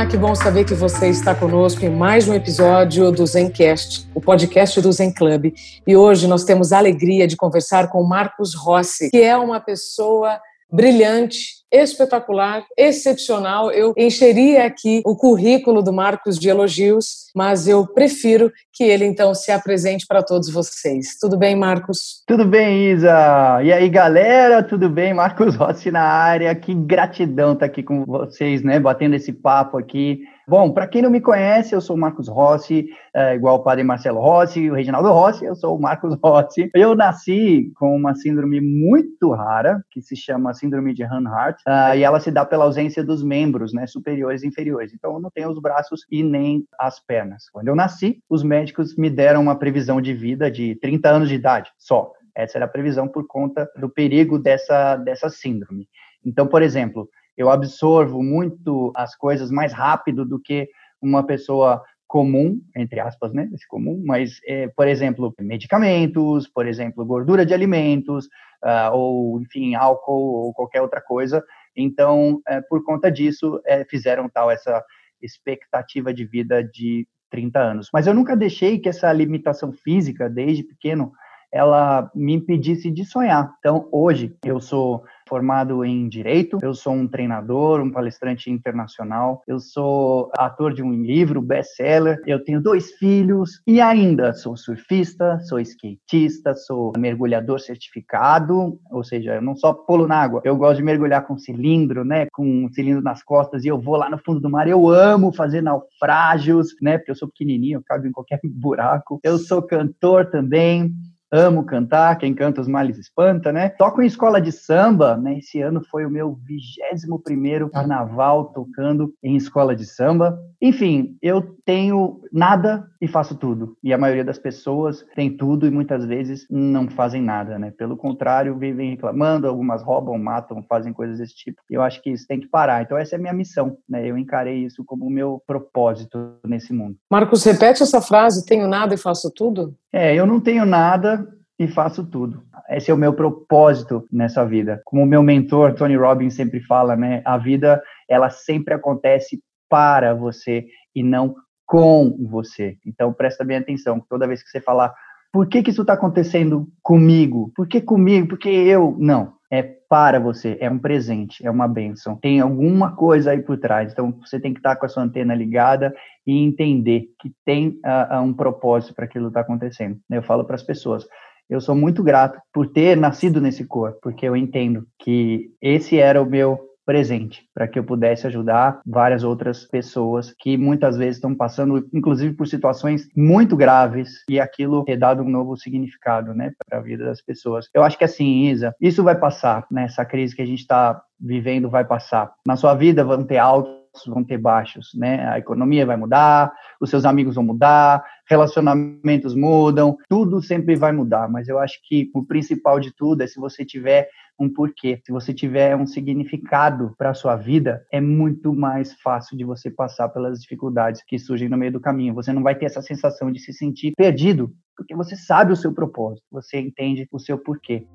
Olá, que bom saber que você está conosco em mais um episódio do Zencast, o podcast do Zen Club. E hoje nós temos a alegria de conversar com Marcos Rossi, que é uma pessoa brilhante, espetacular, excepcional. Eu encheria aqui o currículo do Marcos de elogios, mas eu prefiro que ele então se apresente para todos vocês. Tudo bem, Marcos? Tudo bem, Isa. E aí, galera? Tudo bem? Marcos Rossi na área. Que gratidão estar aqui com vocês, né? Batendo esse papo aqui. Bom, para quem não me conhece, eu sou o Marcos Rossi, é, igual o padre Marcelo Rossi, o Reginaldo Rossi, eu sou o Marcos Rossi. Eu nasci com uma síndrome muito rara, que se chama síndrome de Hanhart, uh, e ela se dá pela ausência dos membros, né, superiores e inferiores. Então, eu não tenho os braços e nem as pernas. Quando eu nasci, os médicos me deram uma previsão de vida de 30 anos de idade só. Essa era a previsão por conta do perigo dessa, dessa síndrome. Então, por exemplo, eu absorvo muito as coisas mais rápido do que uma pessoa comum, entre aspas, né, esse comum, mas, é, por exemplo, medicamentos, por exemplo, gordura de alimentos, uh, ou, enfim, álcool ou qualquer outra coisa. Então, é, por conta disso, é, fizeram tal essa expectativa de vida de 30 anos. Mas eu nunca deixei que essa limitação física, desde pequeno, ela me impedisse de sonhar. Então, hoje, eu sou formado em direito, eu sou um treinador, um palestrante internacional, eu sou ator de um livro best-seller, eu tenho dois filhos e ainda sou surfista, sou skatista, sou mergulhador certificado, ou seja, eu não só pulo na água, eu gosto de mergulhar com cilindro, né, com um cilindro nas costas e eu vou lá no fundo do mar, eu amo fazer naufrágios, né, porque eu sou pequenininho, eu cago em qualquer buraco. Eu sou cantor também, amo cantar, quem canta os males espanta, né? Toco em escola de samba, né? Esse ano foi o meu vigésimo primeiro carnaval tocando em escola de samba. Enfim, eu tenho nada e faço tudo. E a maioria das pessoas tem tudo e muitas vezes não fazem nada, né? Pelo contrário, vivem reclamando, algumas roubam, matam, fazem coisas desse tipo. Eu acho que isso tem que parar. Então essa é a minha missão, né? Eu encarei isso como o meu propósito nesse mundo. Marcos, repete essa frase, tenho nada e faço tudo? É, eu não tenho nada e faço tudo. Esse é o meu propósito nessa vida. Como o meu mentor Tony Robbins sempre fala, né? A vida ela sempre acontece para você e não com você. Então presta bem atenção. Toda vez que você falar, por que que isso está acontecendo comigo? Por que comigo? Por que eu? Não. É para você, é um presente, é uma bênção. Tem alguma coisa aí por trás. Então você tem que estar com a sua antena ligada e entender que tem uh, um propósito para aquilo estar tá acontecendo. Eu falo para as pessoas, eu sou muito grato por ter nascido nesse corpo, porque eu entendo que esse era o meu presente para que eu pudesse ajudar várias outras pessoas que muitas vezes estão passando, inclusive por situações muito graves e aquilo ter dado um novo significado, né, para a vida das pessoas. Eu acho que assim, Isa, isso vai passar, né? Essa crise que a gente está vivendo vai passar. Na sua vida vão ter altos vão ter baixos, né? A economia vai mudar, os seus amigos vão mudar, relacionamentos mudam, tudo sempre vai mudar, mas eu acho que o principal de tudo é se você tiver um porquê, se você tiver um significado para a sua vida, é muito mais fácil de você passar pelas dificuldades que surgem no meio do caminho. Você não vai ter essa sensação de se sentir perdido, porque você sabe o seu propósito, você entende o seu porquê.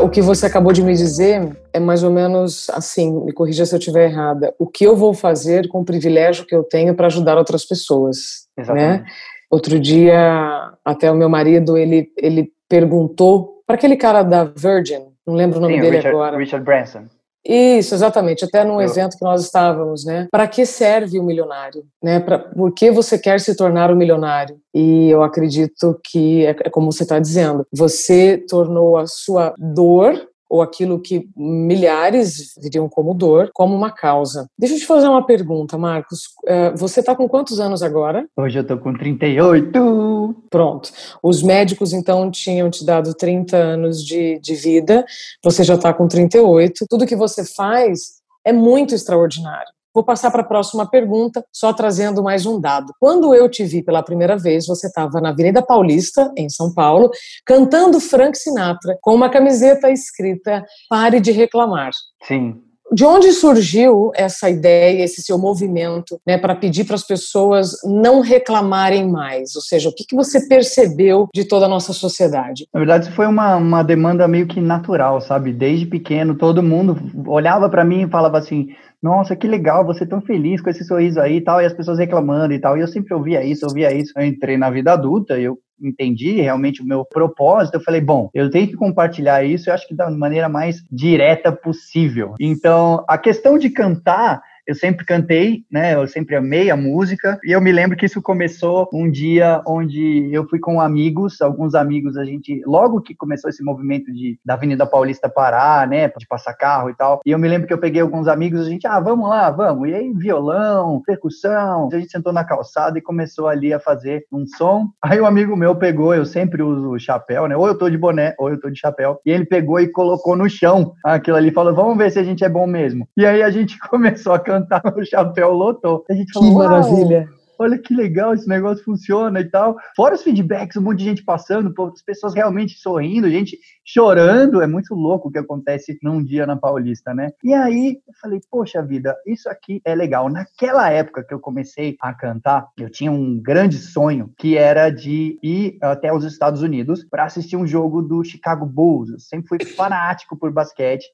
O que você acabou de me dizer é mais ou menos assim, me corrija se eu estiver errada. O que eu vou fazer com o privilégio que eu tenho para ajudar outras pessoas, né? Exatamente. né? Outro dia, até o meu marido, ele, ele perguntou para aquele cara da Virgin, não lembro o nome Sim, dele Richard, agora. Richard Branson. Isso, exatamente. Até num evento que nós estávamos, né? Para que serve o milionário? Né? Pra, por que você quer se tornar um milionário? E eu acredito que é, é como você está dizendo. Você tornou a sua dor ou aquilo que milhares viriam como dor, como uma causa. Deixa eu te fazer uma pergunta, Marcos. É, você está com quantos anos agora? Hoje eu estou com 38. Pronto. Os médicos, então, tinham te dado 30 anos de, de vida, você já está com 38. Tudo que você faz é muito extraordinário. Vou passar para a próxima pergunta, só trazendo mais um dado. Quando eu te vi pela primeira vez, você estava na Avenida Paulista, em São Paulo, cantando Frank Sinatra, com uma camiseta escrita Pare de Reclamar. Sim. De onde surgiu essa ideia, esse seu movimento, né, para pedir para as pessoas não reclamarem mais? Ou seja, o que, que você percebeu de toda a nossa sociedade? Na verdade, foi uma, uma demanda meio que natural, sabe? Desde pequeno, todo mundo olhava para mim e falava assim: nossa, que legal, você é tão feliz com esse sorriso aí e tal, e as pessoas reclamando e tal. E eu sempre ouvia isso, ouvia isso. Eu entrei na vida adulta, eu entendi realmente o meu propósito, eu falei, bom, eu tenho que compartilhar isso, eu acho que da maneira mais direta possível. Então, a questão de cantar eu sempre cantei, né? Eu sempre amei a música. E eu me lembro que isso começou um dia onde eu fui com amigos, alguns amigos, a gente, logo que começou esse movimento de da Avenida Paulista parar, né? De passar carro e tal. E eu me lembro que eu peguei alguns amigos, a gente, ah, vamos lá, vamos. E aí, violão, percussão. A gente sentou na calçada e começou ali a fazer um som. Aí um amigo meu pegou, eu sempre uso chapéu, né? Ou eu tô de boné, ou eu tô de chapéu. E ele pegou e colocou no chão aquilo ali, falou, vamos ver se a gente é bom mesmo. E aí a gente começou a cantar cantar, o chapéu lotou. A gente falou, que maravilha! olha que legal, esse negócio funciona e tal. Fora os feedbacks, um monte de gente passando, as pessoas realmente sorrindo, gente chorando, é muito louco o que acontece num dia na Paulista, né? E aí eu falei, poxa vida, isso aqui é legal. Naquela época que eu comecei a cantar, eu tinha um grande sonho que era de ir até os Estados Unidos para assistir um jogo do Chicago Bulls. Eu sempre fui fanático por basquete.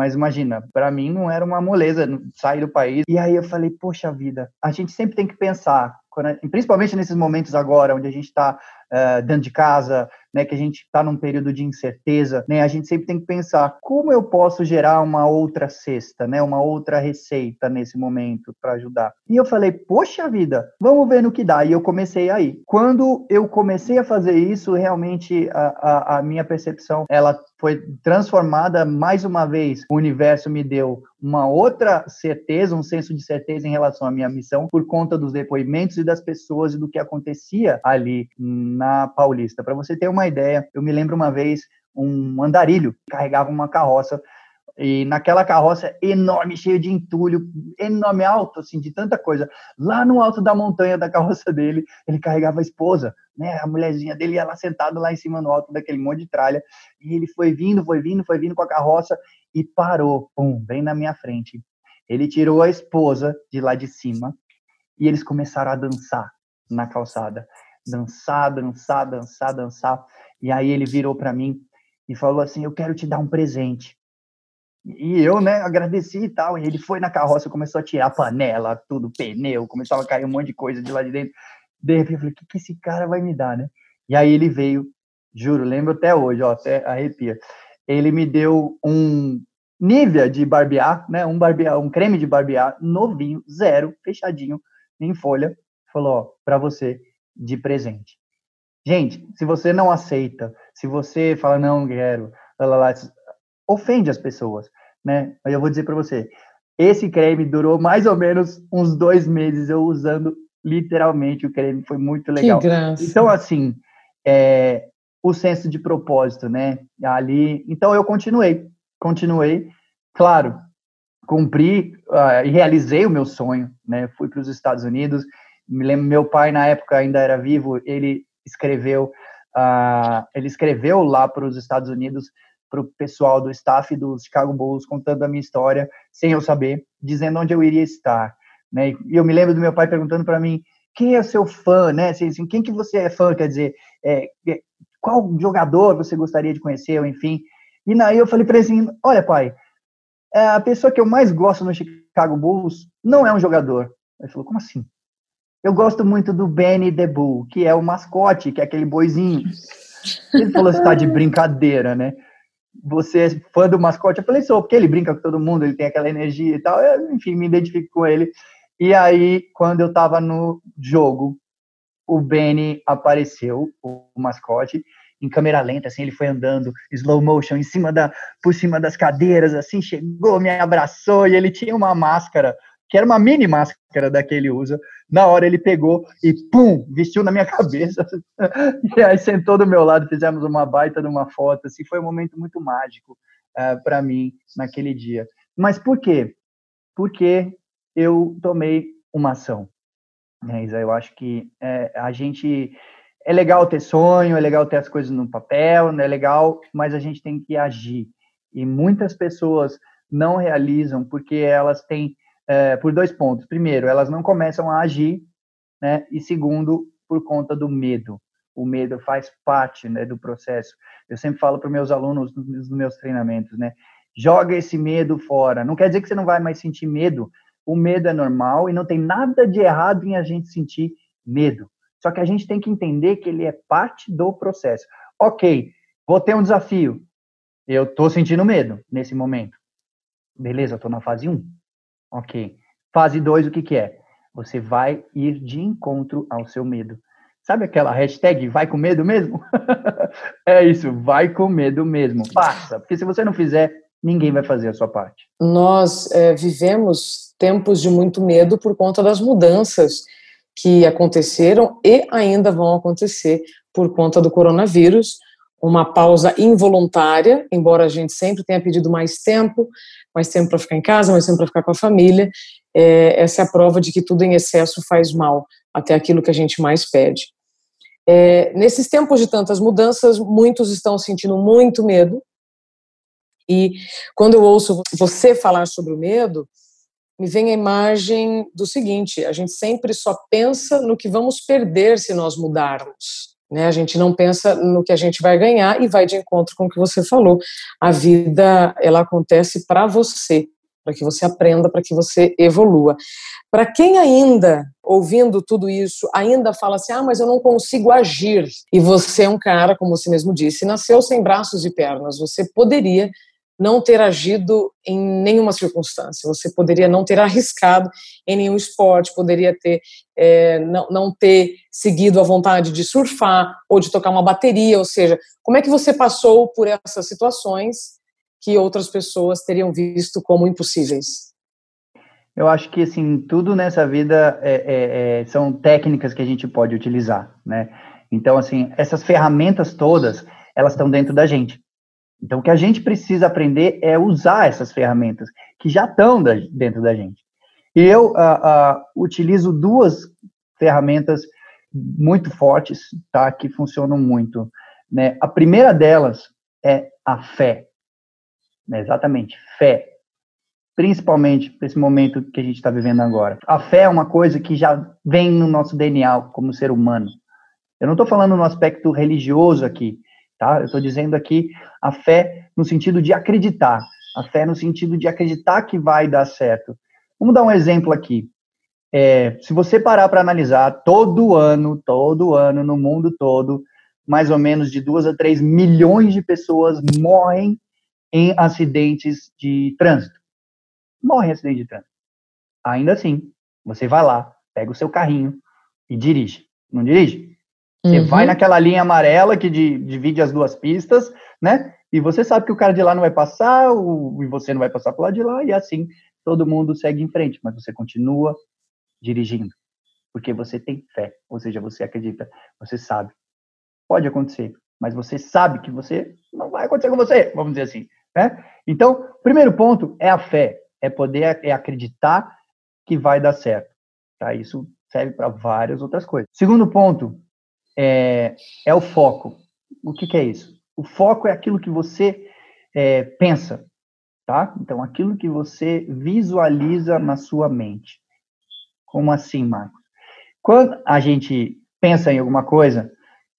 Mas imagina, para mim não era uma moleza sair do país. E aí eu falei, poxa vida, a gente sempre tem que pensar, principalmente nesses momentos agora, onde a gente está uh, dentro de casa, né, que a gente está num período de incerteza, né, a gente sempre tem que pensar como eu posso gerar uma outra cesta, né, uma outra receita nesse momento para ajudar. E eu falei, poxa vida, vamos ver no que dá. E eu comecei aí. Quando eu comecei a fazer isso, realmente a, a, a minha percepção ela foi transformada mais uma vez. O universo me deu uma outra certeza, um senso de certeza em relação à minha missão, por conta dos depoimentos e das pessoas e do que acontecia ali na Paulista. Para você ter uma ideia, eu me lembro uma vez um andarilho carregava uma carroça e naquela carroça enorme, cheia de entulho, enorme, alto, assim, de tanta coisa. Lá no alto da montanha da carroça dele, ele carregava a esposa, né? A mulherzinha dele lá sentada lá em cima no alto daquele monte de tralha. E ele foi vindo, foi vindo, foi vindo com a carroça e parou, pum, bem na minha frente. Ele tirou a esposa de lá de cima e eles começaram a dançar na calçada. Dançar, dançar, dançar, dançar. E aí ele virou para mim e falou assim: Eu quero te dar um presente. E eu, né, agradeci e tal. E ele foi na carroça, começou a tirar panela, tudo, pneu, começou a cair um monte de coisa de lá de dentro. De repente eu falei: O que, que esse cara vai me dar, né? E aí ele veio, juro, lembro até hoje, ó, até arrepia. Ele me deu um Nivea de barbear, né? Um barbear, um creme de barbear novinho, zero, fechadinho, em folha. Falou, ó, para você de presente. Gente, se você não aceita, se você fala não quero, lá, lá, lá, ofende as pessoas, né? Aí eu vou dizer para você, esse creme durou mais ou menos uns dois meses eu usando literalmente o creme, foi muito legal. Que graça. Então assim, é, o senso de propósito, né? Ali, então eu continuei, continuei, claro, cumpri uh, e realizei o meu sonho, né? Fui para os Estados Unidos. Me lembro, meu pai na época ainda era vivo, ele escreveu, uh, ele escreveu lá para os Estados Unidos para o pessoal do staff dos Chicago Bulls contando a minha história sem eu saber, dizendo onde eu iria estar, né? E eu me lembro do meu pai perguntando para mim quem é seu fã, né? Assim, assim, quem que você é fã? Quer dizer, é, é, qual jogador você gostaria de conhecer, ou enfim. E aí eu falei para ele assim, olha pai, é, a pessoa que eu mais gosto no Chicago Bulls não é um jogador. Ele falou, como assim? Eu gosto muito do Benny the Bull, que é o mascote, que é aquele boizinho. Ele falou, você tá de brincadeira, né? Você é fã do mascote? Eu falei, sou, porque ele brinca com todo mundo, ele tem aquela energia e tal. Eu, enfim, me identifico com ele. E aí, quando eu tava no jogo, o Benny apareceu, o mascote, em câmera lenta, assim, ele foi andando slow motion em cima da, por cima das cadeiras, assim, chegou, me abraçou e ele tinha uma máscara, que era uma mini máscara da que ele usa. Na hora ele pegou e pum, vestiu na minha cabeça. e aí sentou do meu lado, fizemos uma baita de uma foto, assim, foi um momento muito mágico uh, eh, para mim naquele dia. Mas por quê? Porque eu tomei uma ação. Né, Isa? Eu acho que é, a gente é legal ter sonho, é legal ter as coisas no papel, é legal, mas a gente tem que agir. E muitas pessoas não realizam porque elas têm, é, por dois pontos. Primeiro, elas não começam a agir, né? E segundo, por conta do medo. O medo faz parte né, do processo. Eu sempre falo para meus alunos nos meus treinamentos, né? Joga esse medo fora. Não quer dizer que você não vai mais sentir medo. O medo é normal e não tem nada de errado em a gente sentir medo. Só que a gente tem que entender que ele é parte do processo. Ok, vou ter um desafio. Eu estou sentindo medo nesse momento. Beleza, estou na fase 1. Ok. Fase 2, o que, que é? Você vai ir de encontro ao seu medo. Sabe aquela hashtag vai com medo mesmo? é isso, vai com medo mesmo. Faça, porque se você não fizer, ninguém vai fazer a sua parte. Nós é, vivemos tempos de muito medo por conta das mudanças que aconteceram e ainda vão acontecer por conta do coronavírus. Uma pausa involuntária, embora a gente sempre tenha pedido mais tempo, mais tempo para ficar em casa, mais tempo para ficar com a família. É, essa é a prova de que tudo em excesso faz mal, até aquilo que a gente mais pede. É, nesses tempos de tantas mudanças, muitos estão sentindo muito medo. E quando eu ouço você falar sobre o medo, me vem a imagem do seguinte: a gente sempre só pensa no que vamos perder se nós mudarmos. Né? A gente não pensa no que a gente vai ganhar e vai de encontro com o que você falou. A vida ela acontece para você, para que você aprenda, para que você evolua. Para quem ainda, ouvindo tudo isso, ainda fala assim: ah, mas eu não consigo agir, e você é um cara, como você mesmo disse, nasceu sem braços e pernas, você poderia não ter agido em nenhuma circunstância. Você poderia não ter arriscado em nenhum esporte, poderia ter é, não, não ter seguido a vontade de surfar ou de tocar uma bateria. Ou seja, como é que você passou por essas situações que outras pessoas teriam visto como impossíveis? Eu acho que assim tudo nessa vida é, é, é são técnicas que a gente pode utilizar, né? Então assim essas ferramentas todas elas estão dentro da gente. Então, o que a gente precisa aprender é usar essas ferramentas que já estão da, dentro da gente. E eu uh, uh, utilizo duas ferramentas muito fortes, tá? Que funcionam muito. Né? A primeira delas é a fé. Né? Exatamente, fé. Principalmente para esse momento que a gente está vivendo agora. A fé é uma coisa que já vem no nosso DNA como ser humano. Eu não estou falando no aspecto religioso aqui, tá? Eu estou dizendo aqui a fé no sentido de acreditar, a fé no sentido de acreditar que vai dar certo. Vamos dar um exemplo aqui. É, se você parar para analisar, todo ano, todo ano, no mundo todo, mais ou menos de duas a três milhões de pessoas morrem em acidentes de trânsito. Morrem em acidente de trânsito. Ainda assim, você vai lá, pega o seu carrinho e dirige. Não dirige? Você uhum. vai naquela linha amarela que divide as duas pistas, né? E você sabe que o cara de lá não vai passar, o, e você não vai passar por lá de lá, e assim todo mundo segue em frente, mas você continua dirigindo, porque você tem fé, ou seja, você acredita, você sabe. Pode acontecer, mas você sabe que você não vai acontecer com você, vamos dizer assim, né? Então, primeiro ponto é a fé, é poder é acreditar que vai dar certo. Tá? Isso serve para várias outras coisas. Segundo ponto, é, é o foco. O que, que, é isso? O foco é aquilo que você é, pensa, tá? Então, aquilo que você visualiza na sua mente. Como assim, Marcos? Quando a gente pensa em alguma coisa,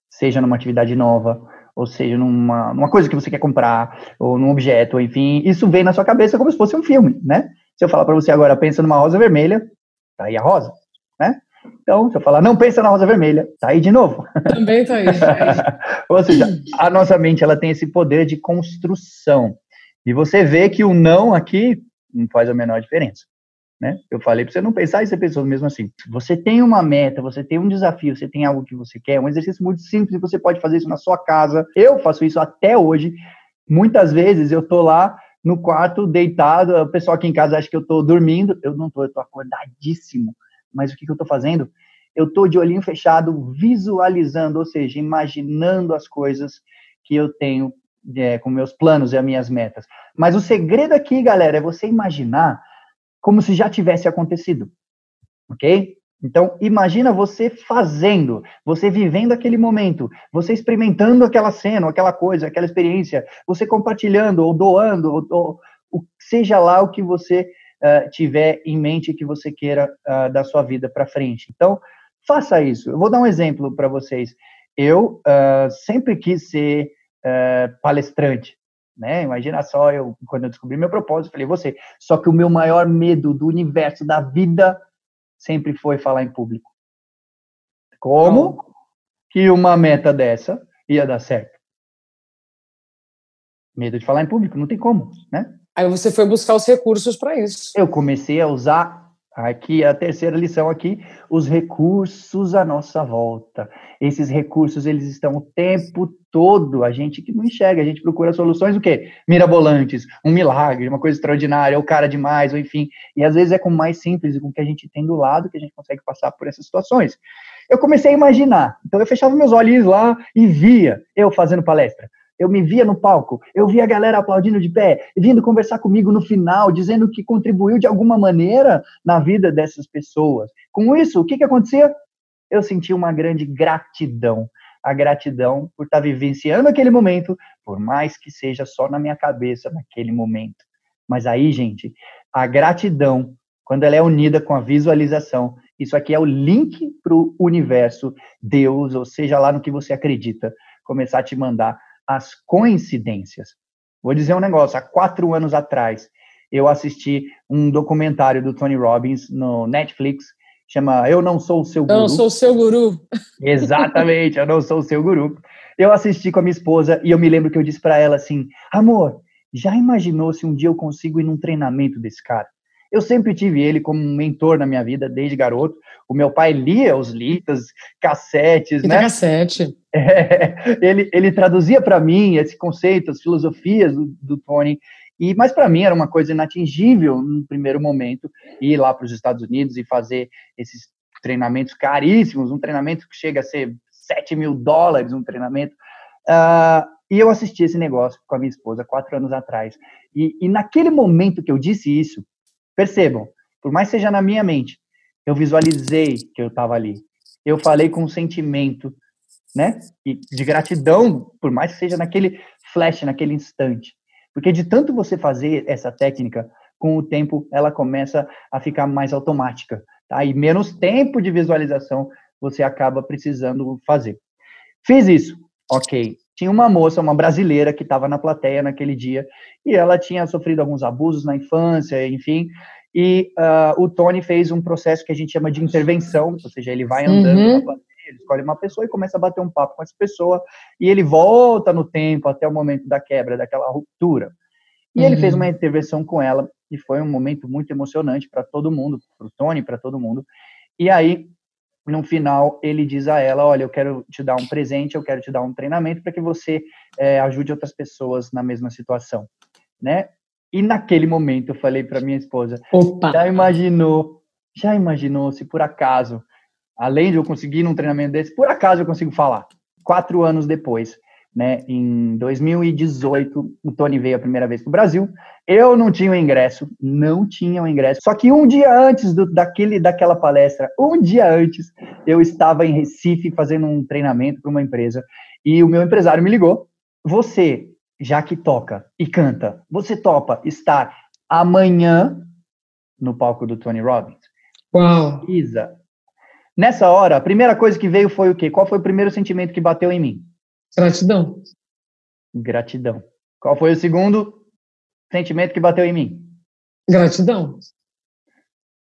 seja numa atividade nova, ou seja, numa, numa coisa que você quer comprar, ou num objeto, enfim, isso vem na sua cabeça como se fosse um filme, né? Se eu falar para você agora, pensa numa rosa vermelha, tá aí a rosa? Então, se eu falar, não pensa na rosa vermelha, tá aí de novo. Também tá aí. Ou seja, a nossa mente ela tem esse poder de construção. E você vê que o não aqui não faz a menor diferença. Né? Eu falei para você não pensar e você pensou mesmo assim. Você tem uma meta, você tem um desafio, você tem algo que você quer, um exercício muito simples, você pode fazer isso na sua casa. Eu faço isso até hoje. Muitas vezes eu tô lá no quarto deitado, o pessoal aqui em casa acha que eu tô dormindo, eu não tô, eu tô acordadíssimo mas o que, que eu estou fazendo? Eu estou de olhinho fechado, visualizando, ou seja, imaginando as coisas que eu tenho é, com meus planos e as minhas metas. Mas o segredo aqui, galera, é você imaginar como se já tivesse acontecido. Ok? Então, imagina você fazendo, você vivendo aquele momento, você experimentando aquela cena, aquela coisa, aquela experiência, você compartilhando ou doando, ou, ou, seja lá o que você uh, tiver em mente que você queira uh, da sua vida para frente. Então, faça isso. Eu vou dar um exemplo para vocês. Eu uh, sempre quis ser palestrante, né? Imagina só, eu quando eu descobri meu propósito, falei, você. Só que o meu maior medo do universo, da vida, sempre foi falar em público. Como que uma meta dessa ia dar certo? Medo de falar em público, não tem como, né? Aí você foi buscar os recursos para isso. Eu comecei a usar aqui a terceira lição aqui, os recursos à nossa volta. Esses recursos eles estão o tempo todo, a gente que não enxerga, a gente procura soluções o quê? Mirabolantes, um milagre, uma coisa extraordinária, ou cara demais, ou enfim. E às vezes é com o mais simples e com o que a gente tem do lado que a gente consegue passar por essas situações. Eu comecei a imaginar. Então eu fechava meus olhos lá e via eu fazendo palestra eu me via no palco, eu via a galera aplaudindo de pé, vindo conversar comigo no final, dizendo que contribuiu de alguma maneira na vida dessas pessoas. Com isso, o que, que acontecia? Eu senti uma grande gratidão. A gratidão por estar vivenciando aquele momento, por mais que seja só na minha cabeça naquele momento. Mas aí, gente, a gratidão, quando ela é unida com a visualização, isso aqui é o link para o universo, Deus, ou seja lá no que você acredita, começar a te mandar as coincidências. Vou dizer um negócio: há quatro anos atrás, eu assisti um documentário do Tony Robbins no Netflix, chama Eu Não Sou o Seu Guru. Eu não sou o seu guru. Exatamente, eu não sou o seu guru. Eu assisti com a minha esposa e eu me lembro que eu disse para ela assim: amor, já imaginou se um dia eu consigo ir num treinamento desse cara? Eu sempre tive ele como um mentor na minha vida, desde garoto. O meu pai lia os litas, cassetes, né? cassete. É, ele, ele traduzia para mim esse conceito, as filosofias do, do Tony, e mas para mim era uma coisa inatingível no primeiro momento ir lá para os Estados Unidos e fazer esses treinamentos caríssimos, um treinamento que chega a ser 7 mil dólares, um treinamento. Uh, e eu assisti esse negócio com a minha esposa quatro anos atrás. E, e naquele momento que eu disse isso, percebam, por mais seja na minha mente, eu visualizei que eu estava ali. Eu falei com um sentimento né? De gratidão, por mais que seja naquele flash, naquele instante. Porque de tanto você fazer essa técnica, com o tempo ela começa a ficar mais automática, tá? E menos tempo de visualização você acaba precisando fazer. Fiz isso, ok. Tinha uma moça, uma brasileira, que estava na plateia naquele dia, e ela tinha sofrido alguns abusos na infância, enfim, e uh, o Tony fez um processo que a gente chama de intervenção, ou seja, ele vai andando uhum. na plateia, ele escolhe uma pessoa e começa a bater um papo com essa pessoa, e ele volta no tempo até o momento da quebra, daquela ruptura. E uhum. ele fez uhum. uma intervenção com ela, e foi um momento muito emocionante para todo mundo, para o Tony, para todo mundo. E aí, no final, ele diz a ela: Olha, eu quero te dar um presente, eu quero te dar um treinamento para que você é, ajude outras pessoas na mesma situação, né? E naquele momento eu falei para minha esposa: Opa. Já imaginou? Já imaginou se por acaso além de eu conseguir num treinamento desse, por acaso eu consigo falar. Quatro anos depois, né, em 2018, o Tony veio a primeira vez para o Brasil. Eu não tinha o ingresso, não tinha o ingresso. Só que um dia antes do, daquele, daquela palestra, um dia antes, eu estava em Recife fazendo um treinamento para uma empresa e o meu empresário me ligou. Você, já que toca e canta, você topa estar amanhã no palco do Tony Robbins? Uau! Isa, Nessa hora, a primeira coisa que veio foi o quê? Qual foi o primeiro sentimento que bateu em mim? Gratidão. Gratidão. Qual foi o segundo sentimento que bateu em mim? Gratidão.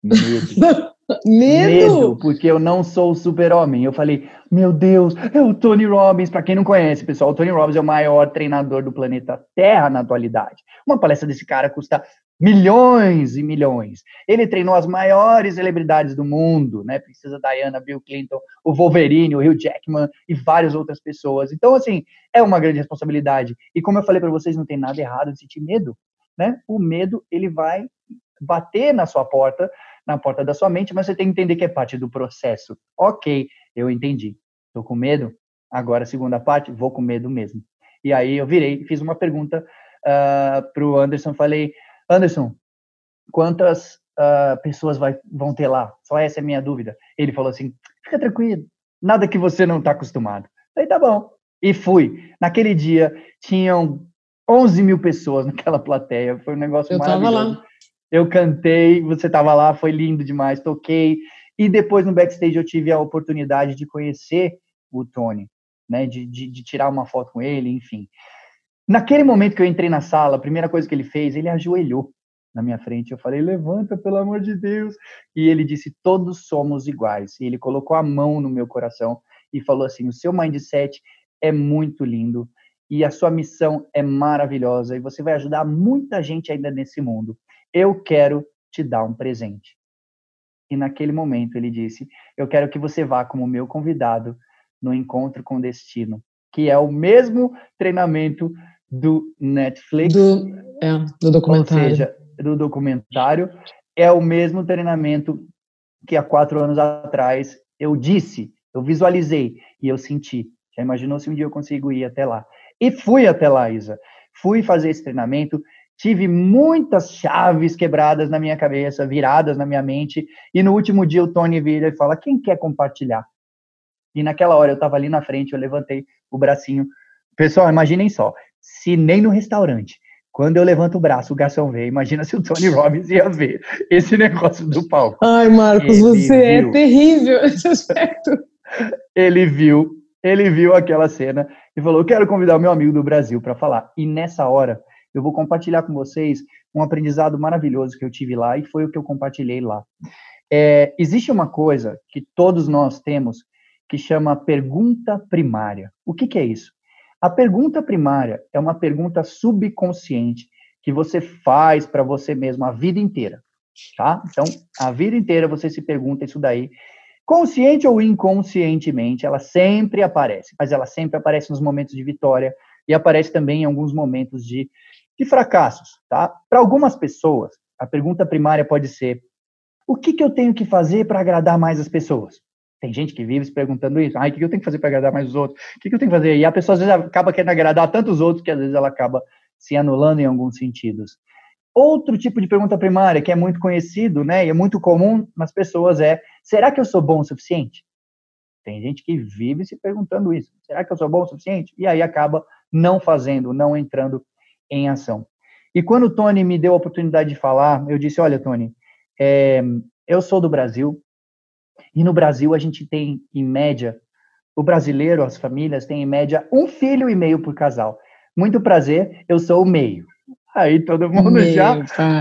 Medo. Medo? Medo, porque eu não sou o super-homem. Eu falei, meu Deus, é o Tony Robbins. Para quem não conhece, pessoal, o Tony Robbins é o maior treinador do planeta Terra na atualidade. Uma palestra desse cara custa milhões e milhões. Ele treinou as maiores celebridades do mundo, né? Princesa Diana, Bill Clinton, o Wolverine, o Hugh Jackman e várias outras pessoas. Então, assim, é uma grande responsabilidade. E como eu falei para vocês, não tem nada errado de sentir medo, né? O medo, ele vai bater na sua porta, na porta da sua mente, mas você tem que entender que é parte do processo. Ok, eu entendi. Estou com medo? Agora, segunda parte, vou com medo mesmo. E aí eu virei, fiz uma pergunta uh, ah, para o Anderson, falei, Anderson, quantas uh, pessoas vai, vão ter lá? Só essa é a minha dúvida. Ele falou assim: fica tranquilo, nada que você não está acostumado. Falei, tá bom. E fui. Naquele dia, tinham 11 mil pessoas naquela plateia. Foi um negócio Eu maravilhoso. tava lá. Eu cantei, você estava lá, foi lindo demais, toquei. E depois no backstage eu tive a oportunidade de conhecer o Tony, né? De, de, de tirar uma foto com ele, enfim. Naquele momento que eu entrei na sala, a primeira coisa que ele fez, ele ajoelhou na minha frente. Eu falei, levanta, pelo amor de Deus. E ele disse, todos somos iguais. E ele colocou a mão no meu coração e falou assim: o seu mindset é muito lindo e a sua missão é maravilhosa e você vai ajudar muita gente ainda nesse mundo. Eu quero te dar um presente. E naquele momento ele disse: Eu quero que você vá como meu convidado no Encontro com Destino, que é o mesmo treinamento do Netflix. Do, é, do documentário. Ou seja, do documentário. É o mesmo treinamento que há quatro anos atrás eu disse, eu visualizei e eu senti. Já imaginou se um dia eu consigo ir até lá? E fui até lá, Isa. Fui fazer esse treinamento, tive muitas chaves quebradas na minha cabeça, viradas na minha mente, e no último dia o Tony vira e fala: Quem quer compartilhar? E naquela hora eu estava ali na frente, eu levantei o bracinho. Pessoal, imaginem só, se nem no restaurante, quando eu levanto o braço, o garçom vê. Imagina se o Tony Robbins ia ver esse negócio do palco. Ai, Marcos, ele você é viu. é terrível nesse aspecto. Ele viu, ele viu aquela cena e falou: Eu quero convidar o meu amigo do Brasil para falar. E nessa hora, eu vou compartilhar com vocês um aprendizado maravilhoso que eu tive lá e foi o que eu compartilhei lá. É, existe uma coisa que todos nós temos que chama pergunta primária. O que, que é isso? A pergunta primária é uma pergunta subconsciente que você faz para você mesmo a vida inteira, tá? Então, a vida inteira você se pergunta isso daí. Consciente ou inconscientemente, ela sempre aparece, mas ela sempre aparece nos momentos de vitória e aparece também em alguns momentos de, de fracassos, tá? Para algumas pessoas, a pergunta primária pode ser: o que, que eu tenho que fazer para agradar mais as pessoas? Tem gente que vive se perguntando isso. Ai, o que eu tenho que fazer para agradar mais os outros? O que eu tenho que fazer? E a pessoa às vezes acaba querendo agradar tantos outros que às vezes ela acaba se anulando em alguns sentidos. Outro tipo de pergunta primária que é muito conhecido, né, e é muito comum nas pessoas é: será que eu sou bom o suficiente? Tem gente que vive se perguntando isso. Será que eu sou bom o suficiente? E aí acaba não fazendo, não entrando em ação. E quando o Tony me deu a oportunidade de falar, eu disse: olha, Tony, é, eu sou do Brasil, e no Brasil a gente tem, em média, o brasileiro, as famílias têm em média um filho e meio por casal. Muito prazer, eu sou o meio. Aí todo mundo meio, já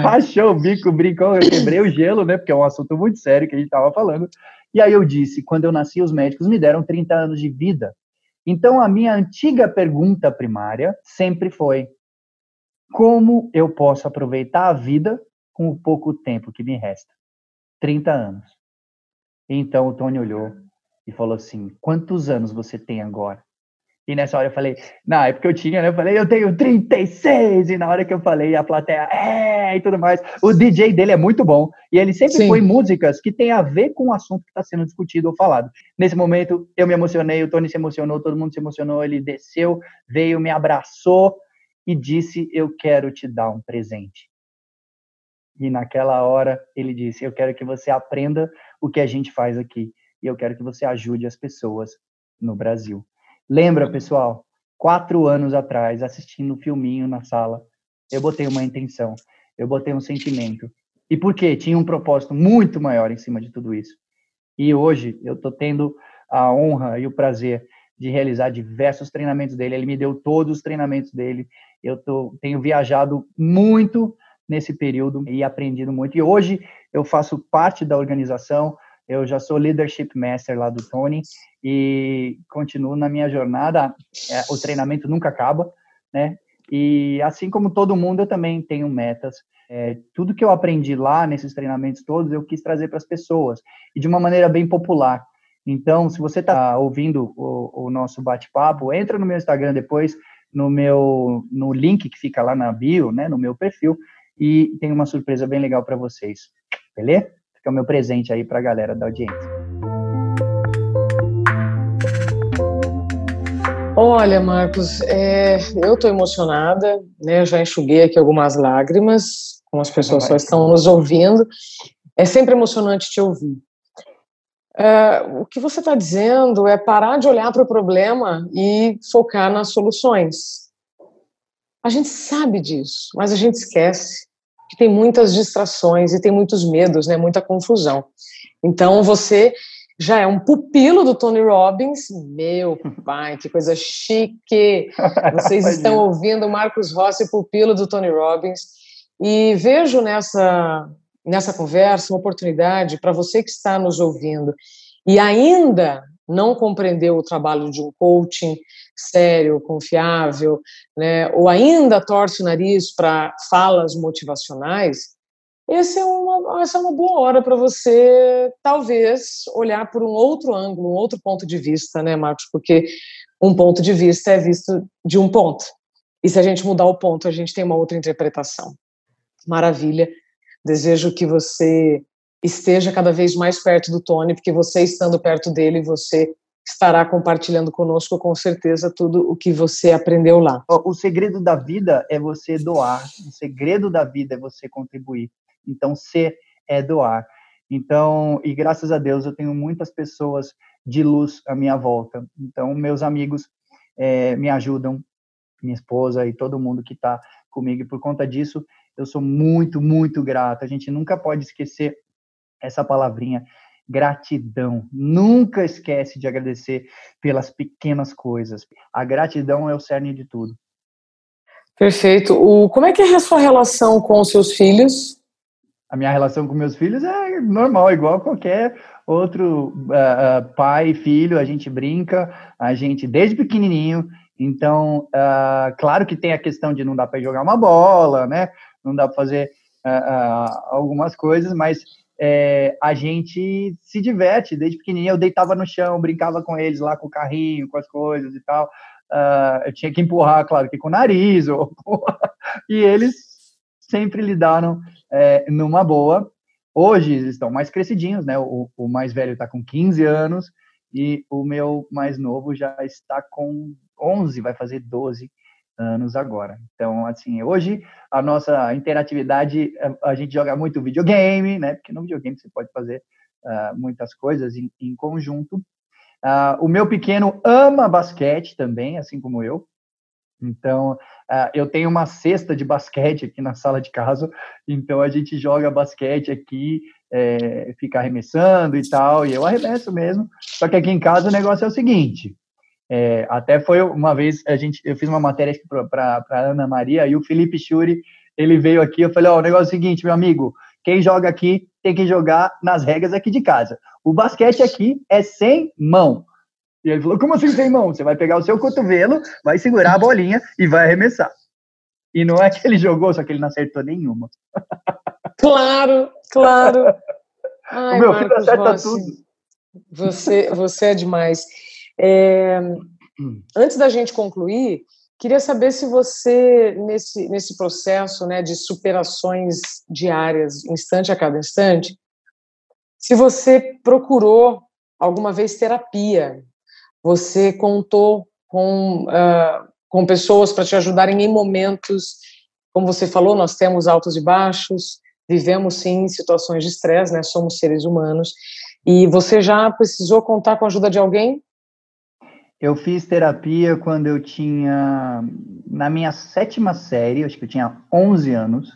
achou o bico, brincou, eu quebrei o gelo, né? Porque é um assunto muito sério que a gente estava falando. E aí eu disse, quando eu nasci, os médicos me deram 30 anos de vida. Então a minha antiga pergunta primária sempre foi: como eu posso aproveitar a vida com o pouco tempo que me resta? 30 anos. Então o Tony olhou e falou assim: Quantos anos você tem agora? E nessa hora eu falei, na época eu tinha, né? Eu falei, eu tenho 36. E na hora que eu falei, a plateia, é, e tudo mais. O DJ dele é muito bom. E ele sempre Sim. põe músicas que tem a ver com o assunto que está sendo discutido ou falado. Nesse momento, eu me emocionei, o Tony se emocionou, todo mundo se emocionou. Ele desceu, veio, me abraçou e disse: Eu quero te dar um presente. E naquela hora ele disse: Eu quero que você aprenda o que a gente faz aqui. E eu quero que você ajude as pessoas no Brasil. Lembra, pessoal? Quatro anos atrás, assistindo um filminho na sala, eu botei uma intenção, eu botei um sentimento. E por quê? Tinha um propósito muito maior em cima de tudo isso. E hoje eu estou tendo a honra e o prazer de realizar diversos treinamentos dele. Ele me deu todos os treinamentos dele. Eu tô, tenho viajado muito nesse período e aprendido muito. E hoje eu faço parte da organização, eu já sou Leadership Master lá do Tony e continuo na minha jornada. É, o treinamento nunca acaba, né? E assim como todo mundo, eu também tenho metas. É, tudo que eu aprendi lá nesses treinamentos todos, eu quis trazer para as pessoas e de uma maneira bem popular. Então, se você está ouvindo o, o nosso bate-papo, entra no meu Instagram depois, no meu no link que fica lá na bio, né, no meu perfil, e tem uma surpresa bem legal para vocês. Beleza? Fica o meu presente aí para a galera da audiência. Olha, Marcos, é, eu estou emocionada, né? Já enxuguei aqui algumas lágrimas, como as pessoas só estão nos ouvindo. É sempre emocionante te ouvir. É, o que você está dizendo é parar de olhar para o problema e focar nas soluções. A gente sabe disso, mas a gente esquece que tem muitas distrações e tem muitos medos, né? Muita confusão. Então você já é um pupilo do Tony Robbins. Meu pai, que coisa chique! Vocês estão ouvindo Marcos Rossi, pupilo do Tony Robbins. E vejo nessa, nessa conversa uma oportunidade para você que está nos ouvindo e ainda não compreendeu o trabalho de um coaching sério, confiável, né, ou ainda torce o nariz para falas motivacionais, essa é uma, essa é uma boa hora para você, talvez, olhar por um outro ângulo, um outro ponto de vista, né, Marcos? Porque um ponto de vista é visto de um ponto. E se a gente mudar o ponto, a gente tem uma outra interpretação. Maravilha. Desejo que você esteja cada vez mais perto do Tony, porque você estando perto dele, você estará compartilhando conosco com certeza tudo o que você aprendeu lá. O segredo da vida é você doar, o segredo da vida é você contribuir. Então, ser é doar. Então, e graças a Deus eu tenho muitas pessoas de luz à minha volta. Então, meus amigos é, me ajudam, minha esposa e todo mundo que está comigo. E por conta disso, eu sou muito, muito grato. A gente nunca pode esquecer essa palavrinha gratidão. Nunca esquece de agradecer pelas pequenas coisas. A gratidão é o cerne de tudo. Perfeito. O, como é que é a sua relação com os seus filhos? A minha relação com meus filhos é normal, igual qualquer outro uh, pai e filho. A gente brinca, a gente desde pequenininho. Então, uh, claro que tem a questão de não dar para jogar uma bola, né? Não dá para fazer uh, algumas coisas, mas é, a gente se diverte desde pequenininho. Eu deitava no chão, brincava com eles lá com o carrinho, com as coisas e tal. Uh, eu tinha que empurrar, claro, que com o nariz. Ou, e eles sempre lidaram é, numa boa. Hoje eles estão mais crescidinhos, né? O, o mais velho está com 15 anos e o meu mais novo já está com 11, vai fazer 12 anos agora. Então, assim, hoje a nossa interatividade, eh, a gente joga muito videogame, né? Porque no videogame você pode fazer uh, muitas coisas em, em conjunto. Uh, o meu pequeno ama basquete também, assim como eu. Então, uh, eu tenho uma cesta de basquete aqui na sala de casa, então a gente joga basquete aqui, é, fica arremessando e tal, e eu arremesso mesmo. Só que aqui em casa o negócio é o seguinte: é, até foi uma vez, a gente, eu fiz uma matéria para Ana Maria e o Felipe Churi, ele veio aqui, eu falei, ó, oh, o negócio é o seguinte, meu amigo, quem joga aqui tem que jogar nas regras aqui de casa. O basquete aqui é sem mão. E ele falou, como assim sem mão? Você vai pegar o seu cotovelo, vai segurar a bolinha e vai arremessar. E não é que ele jogou, só que ele não acertou nenhuma. Claro, claro. Ai, o meu Marcos filho acerta Rossi, tudo. Você, você é demais. É, antes da gente concluir, queria saber se você, nesse, nesse processo né, de superações diárias, instante a cada instante, se você procurou alguma vez terapia, você contou com, uh, com pessoas para te ajudarem em momentos, como você falou, nós temos altos e baixos, vivemos sim situações de estresse, né, somos seres humanos, e você já precisou contar com a ajuda de alguém eu fiz terapia quando eu tinha, na minha sétima série, acho que eu tinha 11 anos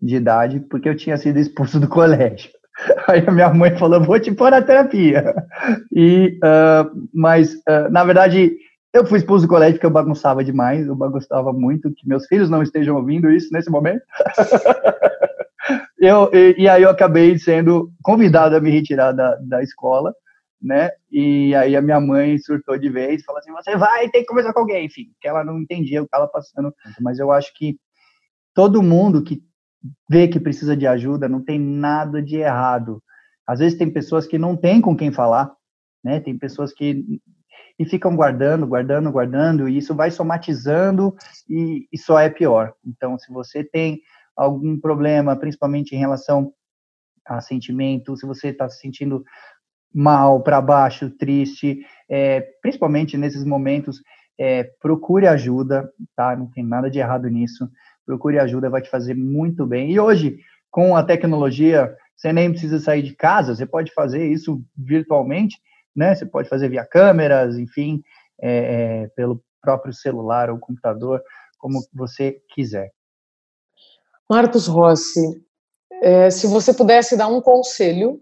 de idade, porque eu tinha sido expulso do colégio. Aí a minha mãe falou, vou te pôr na terapia. E, uh, mas, uh, na verdade, eu fui expulso do colégio porque eu bagunçava demais, eu bagunçava muito, que meus filhos não estejam ouvindo isso nesse momento. eu, e, e, aí eu acabei sendo convidado a me retirar da, da escola, né? E aí a minha mãe surtou de vez, falou assim: você vai ter que conversar com alguém, enfim, que ela não entendia o que estava passando. Mas eu acho que todo mundo que vê que precisa de ajuda não tem nada de errado. Às vezes tem pessoas que não têm com quem falar, né? Tem pessoas que e ficam guardando, guardando, guardando, e isso vai somatizando e, e só é pior. Então, se você tem algum problema, principalmente em relação a sentimento, se você está se sentindo mal, para baixo, triste, é, principalmente nesses momentos é, procure ajuda, tá? Não tem nada de errado nisso. Procure ajuda, vai te fazer muito bem. E hoje, com a tecnologia, você nem precisa sair de casa, você pode fazer isso virtualmente, né? Você pode fazer via câmeras, enfim, é, é, pelo próprio celular ou computador, como você quiser. Marcos Rossi, é, se você pudesse dar um conselho,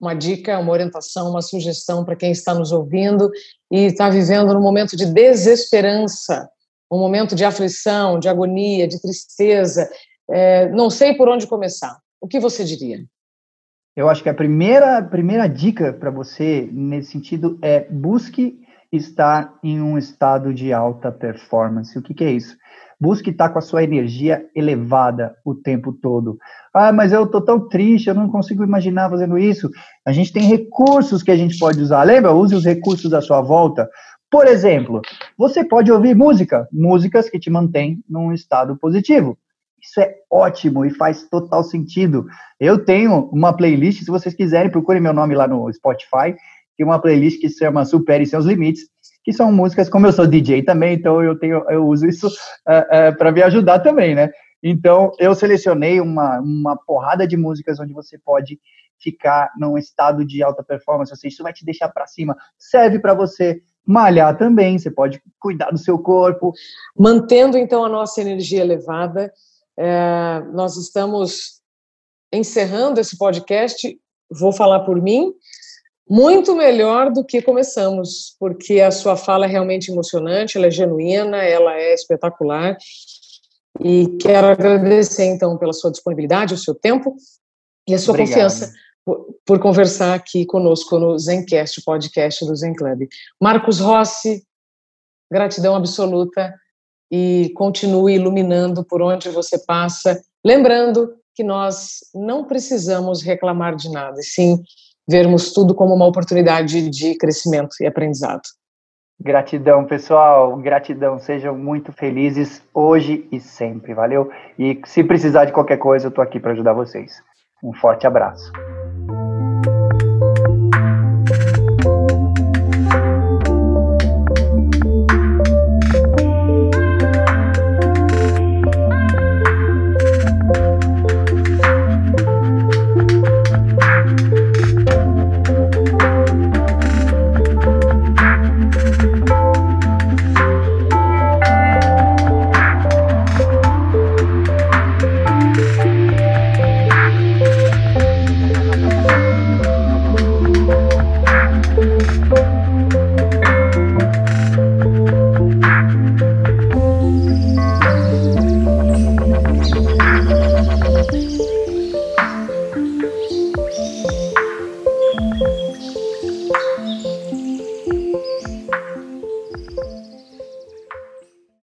uma dica, uma orientação, uma sugestão para quem está nos ouvindo e está vivendo num momento de desesperança, um momento de aflição, de agonia, de tristeza, é, não sei por onde começar. O que você diria? Eu acho que a primeira, primeira dica para você nesse sentido é busque estar em um estado de alta performance. O que, que é isso? Busque estar com a sua energia elevada o tempo todo. Ah, mas eu estou tão triste, eu não consigo imaginar fazendo isso. A gente tem recursos que a gente pode usar. Lembra? Use os recursos à sua volta. Por exemplo, você pode ouvir música, músicas que te mantêm num estado positivo. Isso é ótimo e faz total sentido. Eu tenho uma playlist, se vocês quiserem, procurem meu nome lá no Spotify, tem uma playlist que se chama Supere Seus Limites, que são músicas, como eu sou DJ também, então eu tenho, eu uso isso uh, uh, para me ajudar também, né? Então eu selecionei uma, uma porrada de músicas onde você pode ficar num estado de alta performance, ou seja, isso vai te deixar para cima. Serve para você malhar também, você pode cuidar do seu corpo. Mantendo então a nossa energia elevada, é, nós estamos encerrando esse podcast. Vou falar por mim, muito melhor do que começamos, porque a sua fala é realmente emocionante, ela é genuína, ela é espetacular. E quero agradecer, então, pela sua disponibilidade, o seu tempo e a sua Obrigado. confiança por, por, conversar aqui conosco no Zencast, podcast do Zen Club. Marcos Rossi, gratidão absoluta e continue iluminando por onde você passa. Lembrando que nós não precisamos reclamar de nada, sim vermos tudo como uma oportunidade de crescimento e aprendizado. Gratidão, pessoal. Gratidão. Sejam muito felizes hoje e sempre. Valeu? E se precisar de qualquer coisa, eu estou aqui para ajudar vocês. Um forte abraço.